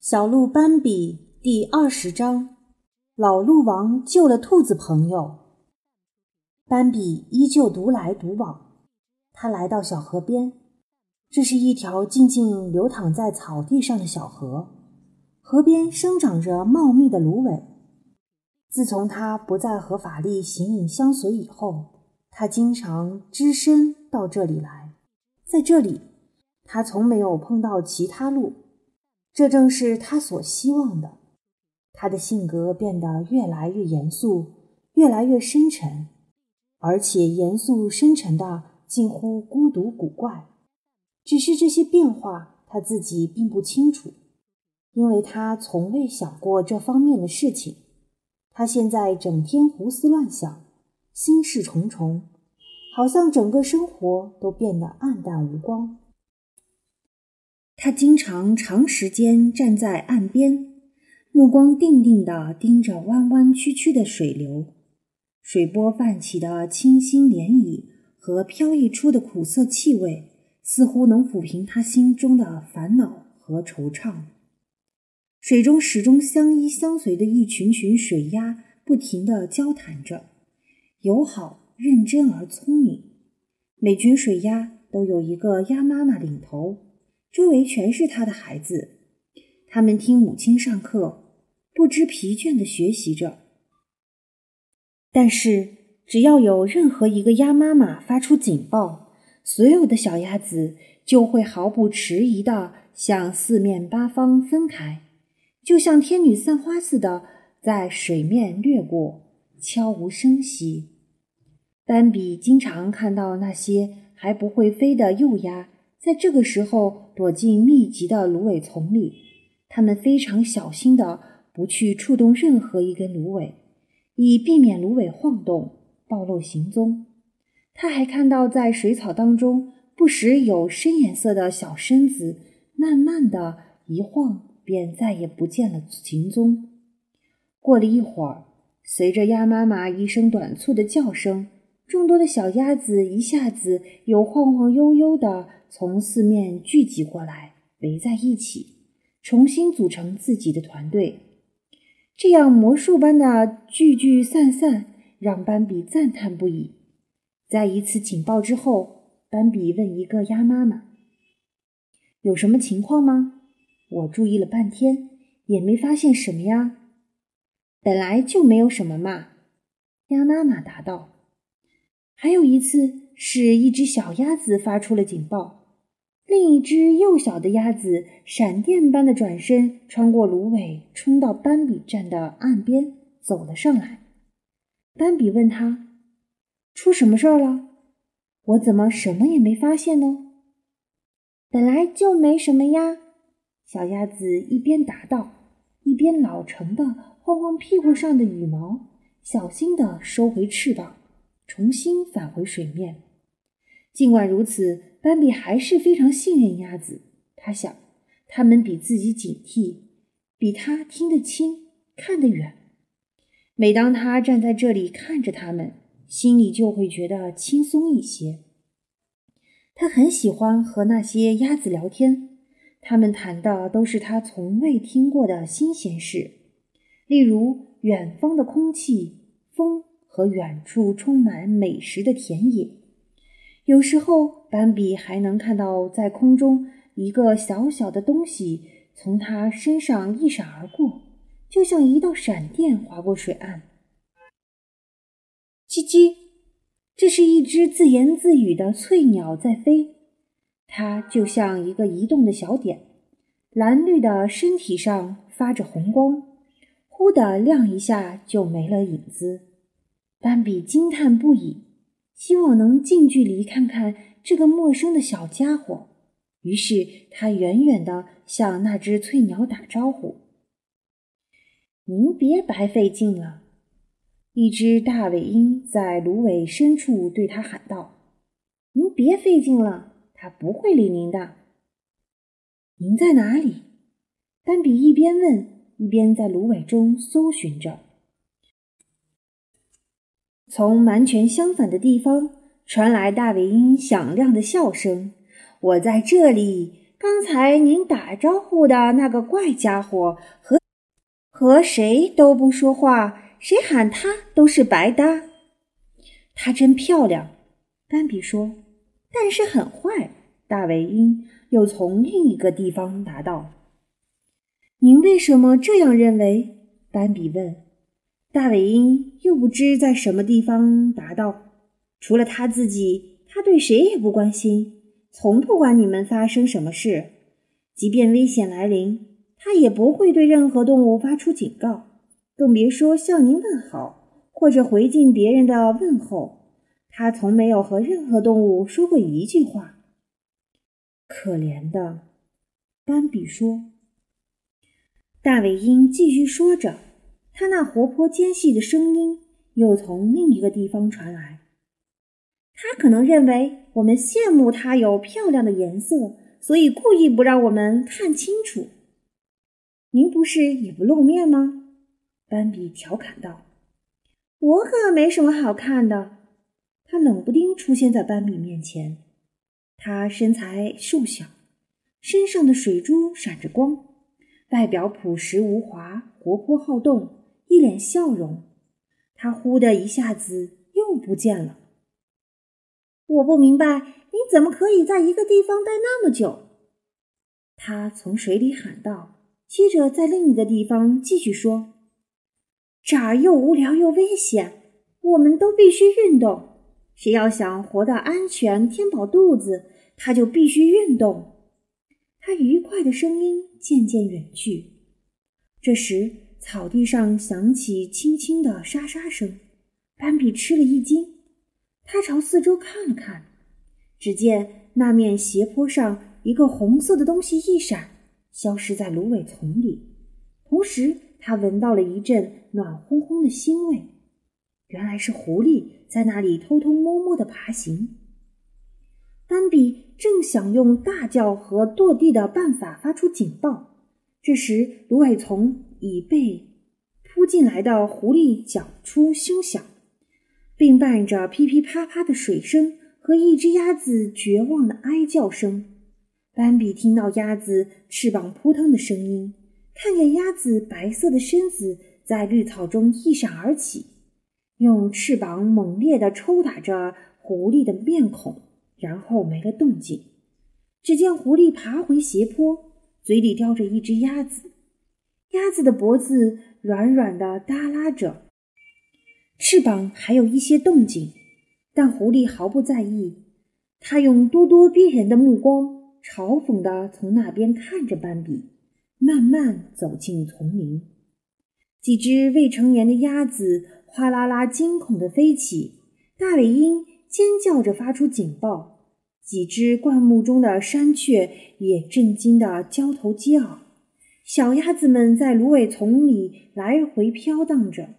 小鹿斑比第二十章：老鹿王救了兔子朋友。斑比依旧独来独往。他来到小河边，这是一条静静流淌在草地上的小河，河边生长着茂密的芦苇。自从他不再和法力形影相随以后，他经常只身到这里来。在这里，他从没有碰到其他鹿。这正是他所希望的。他的性格变得越来越严肃，越来越深沉，而且严肃深沉的近乎孤独古怪。只是这些变化他自己并不清楚，因为他从未想过这方面的事情。他现在整天胡思乱想，心事重重，好像整个生活都变得暗淡无光。他经常长时间站在岸边，目光定定地盯着弯弯曲曲的水流，水波泛起的清新涟漪和飘逸出的苦涩气味，似乎能抚平他心中的烦恼和惆怅。水中始终相依相随的一群群水鸭，不停地交谈着，友好、认真而聪明。每群水鸭都有一个鸭妈妈领头。周围全是他的孩子，他们听母亲上课，不知疲倦地学习着。但是，只要有任何一个鸭妈妈发出警报，所有的小鸭子就会毫不迟疑地向四面八方分开，就像天女散花似的在水面掠过，悄无声息。斑比经常看到那些还不会飞的幼鸭。在这个时候，躲进密集的芦苇丛里，它们非常小心的不去触动任何一根芦苇，以避免芦苇晃动暴露行踪。他还看到，在水草当中，不时有深颜色的小身子，慢慢的一晃，便再也不见了行踪。过了一会儿，随着鸭妈妈一声短促的叫声，众多的小鸭子一下子又晃晃悠悠的。从四面聚集过来，围在一起，重新组成自己的团队。这样魔术般的聚聚散散，让斑比赞叹不已。在一次警报之后，斑比问一个鸭妈妈：“有什么情况吗？”我注意了半天，也没发现什么呀。本来就没有什么嘛。鸭妈妈答道：“还有一次，是一只小鸭子发出了警报。”另一只幼小的鸭子闪电般的转身，穿过芦苇，冲到斑比站的岸边，走了上来。斑比问他：“出什么事儿了？我怎么什么也没发现呢？”“本来就没什么呀。”小鸭子一边答道，一边老成的晃晃屁股上的羽毛，小心的收回翅膀，重新返回水面。尽管如此。斑比还是非常信任鸭子。他想，它们比自己警惕，比他听得清、看得远。每当他站在这里看着它们，心里就会觉得轻松一些。他很喜欢和那些鸭子聊天，他们谈的都是他从未听过的新鲜事，例如远方的空气、风和远处充满美食的田野。有时候，斑比还能看到在空中一个小小的东西从他身上一闪而过，就像一道闪电划过水岸。叽叽，这是一只自言自语的翠鸟在飞，它就像一个移动的小点，蓝绿的身体上发着红光，忽地亮一下就没了影子。斑比惊叹不已。希望能近距离看看这个陌生的小家伙，于是他远远地向那只翠鸟打招呼：“您别白费劲了。”一只大尾鹰在芦苇深处对他喊道：“您别费劲了，它不会理您的。”“您在哪里？”丹比一边问，一边在芦苇中搜寻着。从完全相反的地方传来大尾鹰响亮的笑声：“我在这里，刚才您打招呼的那个怪家伙和和谁都不说话，谁喊他都是白搭。她真漂亮，斑比说，但是很坏。大尾鹰又从另一个地方答道：“您为什么这样认为？”斑比问。大尾鹰又不知在什么地方答道：“除了他自己，他对谁也不关心，从不管你们发生什么事。即便危险来临，他也不会对任何动物发出警告，更别说向您问好或者回敬别人的问候。他从没有和任何动物说过一句话。”可怜的，斑比说。大尾鹰继续说着，他那活泼尖细的声音又从另一个地方传来。他可能认为我们羡慕他有漂亮的颜色，所以故意不让我们看清楚。您不是也不露面吗？斑比调侃道。我可没什么好看的。他冷不丁出现在斑比面前。他身材瘦小，身上的水珠闪着光，外表朴实无华，活泼好动，一脸笑容。他忽的一下子又不见了。我不明白你怎么可以在一个地方待那么久。他从水里喊道，接着在另一个地方继续说：“这儿又无聊又危险，我们都必须运动。”谁要想活得安全、填饱肚子，他就必须运动。他愉快的声音渐渐远去。这时，草地上响起轻轻的沙沙声。斑比吃了一惊，他朝四周看了看，只见那面斜坡上一个红色的东西一闪，消失在芦苇丛里。同时，他闻到了一阵暖烘烘的腥味。原来是狐狸在那里偷偷摸摸的爬行。斑比正想用大叫和跺地的办法发出警报，这时芦苇丛已被扑进来的狐狸搅出声响，并伴着噼噼啪啪的水声和一只鸭子绝望的哀叫声。斑比听到鸭子翅膀扑腾的声音，看见鸭子白色的身子在绿草中一闪而起。用翅膀猛烈地抽打着狐狸的面孔，然后没了动静。只见狐狸爬回斜坡，嘴里叼着一只鸭子，鸭子的脖子软软的耷拉着，翅膀还有一些动静，但狐狸毫不在意。他用咄咄逼人的目光嘲讽地从那边看着斑比，慢慢走进丛林。几只未成年的鸭子。哗啦啦，惊恐地飞起，大尾鹰尖叫着发出警报，几只灌木中的山雀也震惊地交头接耳。小鸭子们在芦苇丛里来回飘荡着，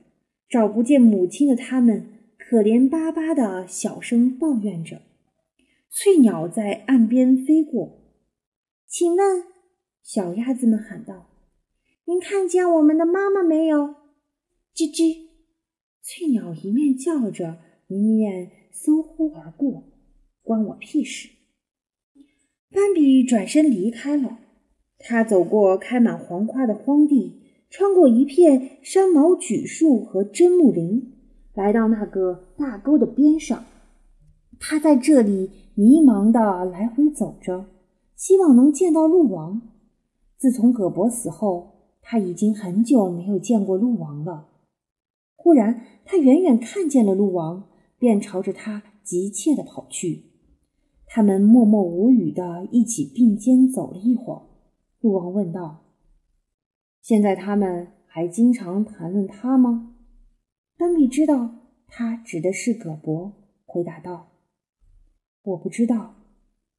找不见母亲的它们可怜巴巴地小声抱怨着。翠鸟在岸边飞过，请问，小鸭子们喊道：“您看见我们的妈妈没有？”吱吱。翠鸟一面叫着，一面嗖呼而过，关我屁事。斑比转身离开了。他走过开满黄花的荒地，穿过一片山毛榉树和针木林，来到那个大沟的边上。他在这里迷茫地来回走着，希望能见到鹿王。自从葛伯死后，他已经很久没有见过鹿王了。忽然，他远远看见了鹿王，便朝着他急切地跑去。他们默默无语地一起并肩走了一会儿。鹿王问道：“现在他们还经常谈论他吗？”斑比知道他指的是葛伯，回答道：“我不知道。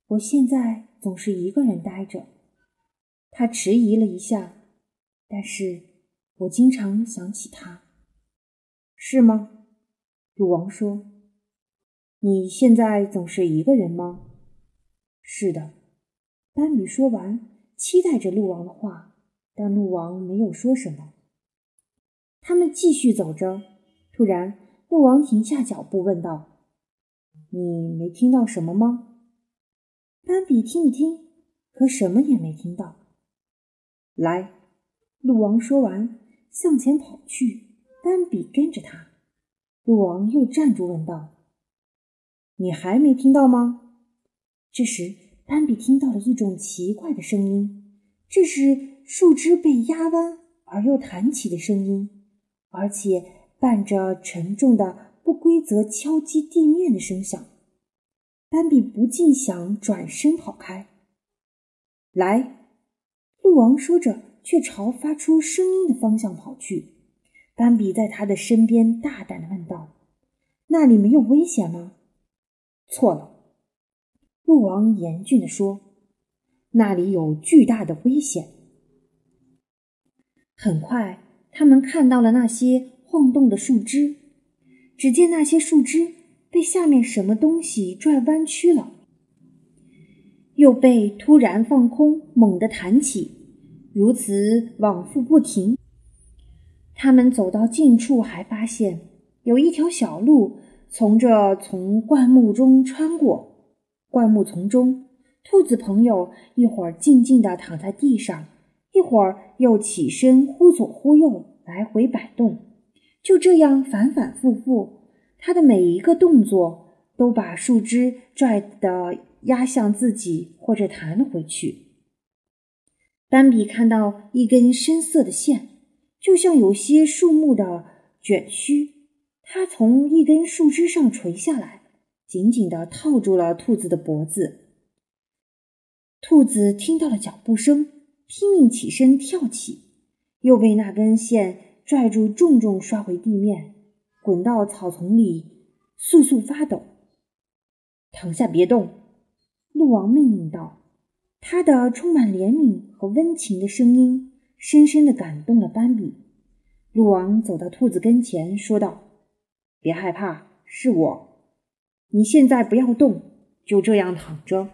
我现在总是一个人呆着。”他迟疑了一下，但是我经常想起他。是吗？鹿王说：“你现在总是一个人吗？”是的。斑比说完，期待着鹿王的话，但鹿王没有说什么。他们继续走着，突然，鹿王停下脚步，问道：“你没听到什么吗？”斑比听了听，可什么也没听到。来，鹿王说完，向前跑去。斑比跟着他。鹿王又站住，问道：“你还没听到吗？”这时，斑比听到了一种奇怪的声音，这是树枝被压弯而又弹起的声音，而且伴着沉重的不规则敲击地面的声响。斑比不禁想转身跑开。来，鹿王说着，却朝发出声音的方向跑去。斑比在他的身边大胆的问道：“那里没有危险吗？”“错了。”鹿王严峻的说，“那里有巨大的危险。”很快，他们看到了那些晃动的树枝，只见那些树枝。被下面什么东西拽弯曲了，又被突然放空，猛地弹起，如此往复不停。他们走到近处，还发现有一条小路从这从灌木中穿过。灌木丛中，兔子朋友一会儿静静地躺在地上，一会儿又起身忽左忽右来回摆动，就这样反反复复。他的每一个动作都把树枝拽得压向自己，或者弹了回去。斑比看到一根深色的线，就像有些树木的卷须，它从一根树枝上垂下来，紧紧地套住了兔子的脖子。兔子听到了脚步声，拼命起身跳起，又被那根线拽住，重重摔回地面。滚到草丛里，簌簌发抖。躺下，别动！鹿王命令道。他的充满怜悯和温情的声音，深深的感动了斑比。鹿王走到兔子跟前，说道：“别害怕，是我。你现在不要动，就这样躺着。”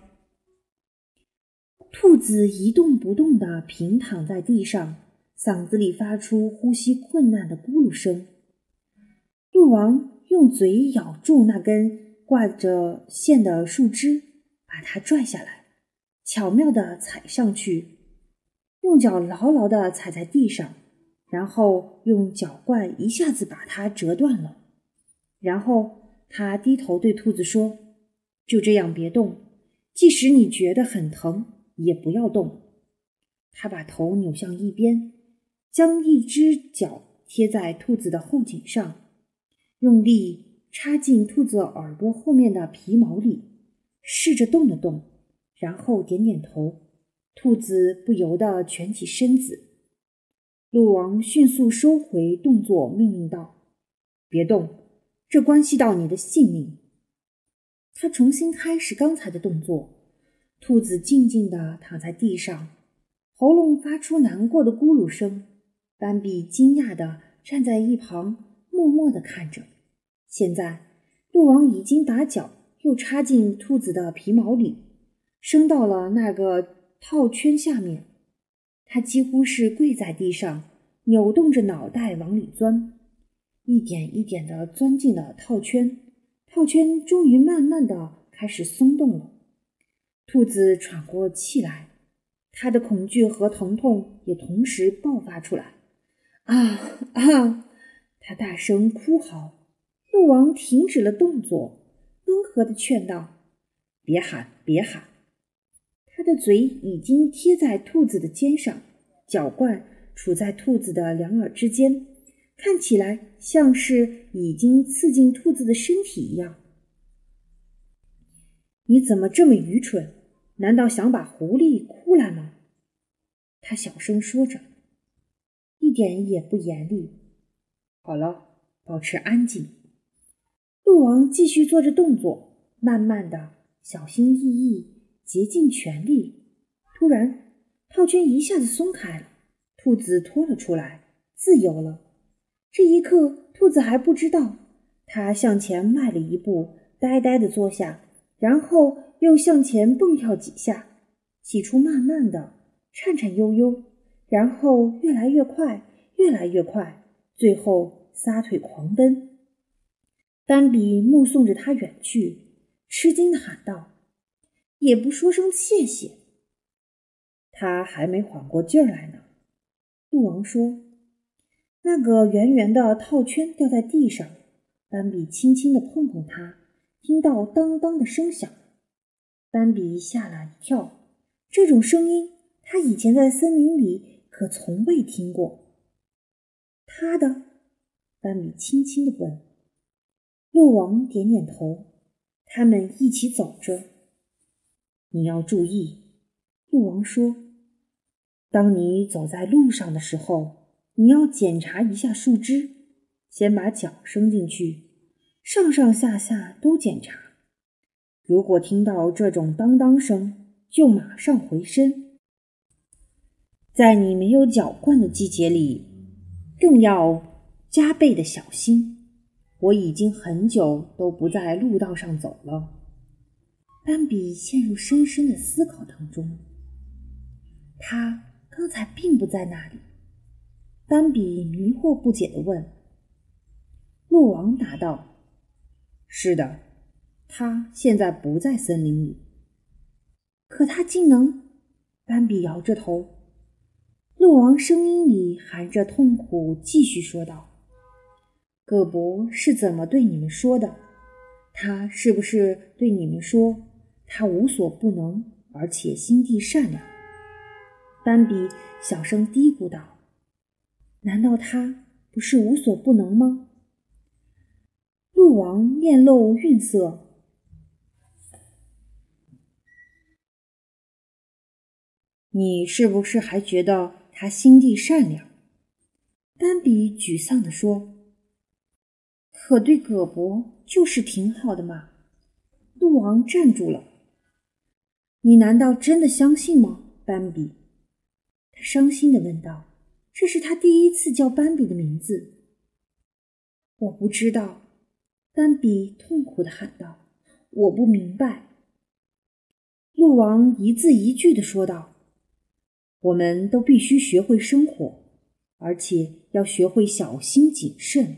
兔子一动不动地平躺在地上，嗓子里发出呼吸困难的咕噜声。鹿王用嘴咬住那根挂着线的树枝，把它拽下来，巧妙地踩上去，用脚牢牢地踩在地上，然后用脚冠一下子把它折断了。然后他低头对兔子说：“就这样，别动，即使你觉得很疼，也不要动。”他把头扭向一边，将一只脚贴在兔子的后颈上。用力插进兔子耳朵后面的皮毛里，试着动了动，然后点点头。兔子不由得蜷起身子。鹿王迅速收回动作，命令道：“别动，这关系到你的性命。”他重新开始刚才的动作。兔子静静地躺在地上，喉咙发出难过的咕噜声。斑比惊讶地站在一旁。默默地看着。现在，鹿王已经把脚又插进兔子的皮毛里，伸到了那个套圈下面。他几乎是跪在地上，扭动着脑袋往里钻，一点一点地钻进了套圈。套圈终于慢慢地开始松动了。兔子喘过气来，它的恐惧和疼痛也同时爆发出来。啊啊！他大声哭嚎，鹿王停止了动作，温和的劝道：“别喊，别喊。”他的嘴已经贴在兔子的肩上，脚冠处在兔子的两耳之间，看起来像是已经刺进兔子的身体一样。你怎么这么愚蠢？难道想把狐狸哭来吗？他小声说着，一点也不严厉。好了，保持安静。鹿王继续做着动作，慢慢的、小心翼翼、竭尽全力。突然，套圈一下子松开了，兔子拖了出来，自由了。这一刻，兔子还不知道，它向前迈了一步，呆呆的坐下，然后又向前蹦跳几下。起初慢慢的、颤颤悠悠，然后越来越快，越来越快，最后。撒腿狂奔，斑比目送着他远去，吃惊的喊道：“也不说声谢谢。”他还没缓过劲儿来呢。鹿王说：“那个圆圆的套圈掉在地上。”斑比轻轻地碰碰它，听到当当的声响。斑比吓了一跳，这种声音他以前在森林里可从未听过。他的？斑比轻轻地问。鹿王点点头。他们一起走着。你要注意，鹿王说：“当你走在路上的时候，你要检查一下树枝。”先把脚伸进去，上上下下都检查。如果听到这种当当声，就马上回身。在你没有脚惯的季节里，更要加倍的小心。我已经很久都不在路道上走了。斑比陷入深深的思考当中。他刚才并不在那里。斑比迷惑不解地问。鹿王答道：“是的，他现在不在森林里。可他竟能……”斑比摇着头。鹿王声音里含着痛苦，继续说道：“葛伯是怎么对你们说的？他是不是对你们说他无所不能，而且心地善良？”斑比小声嘀咕道：“难道他不是无所不能吗？”鹿王面露愠色，你是不是还觉得他心地善良？斑比沮丧地说：“可对葛伯就是挺好的嘛。”鹿王站住了。你难道真的相信吗，斑比？他伤心地问道。这是他第一次叫斑比的名字。我不知道。斑比痛苦的喊道：“我不明白。”鹿王一字一句的说道：“我们都必须学会生活，而且要学会小心谨慎。”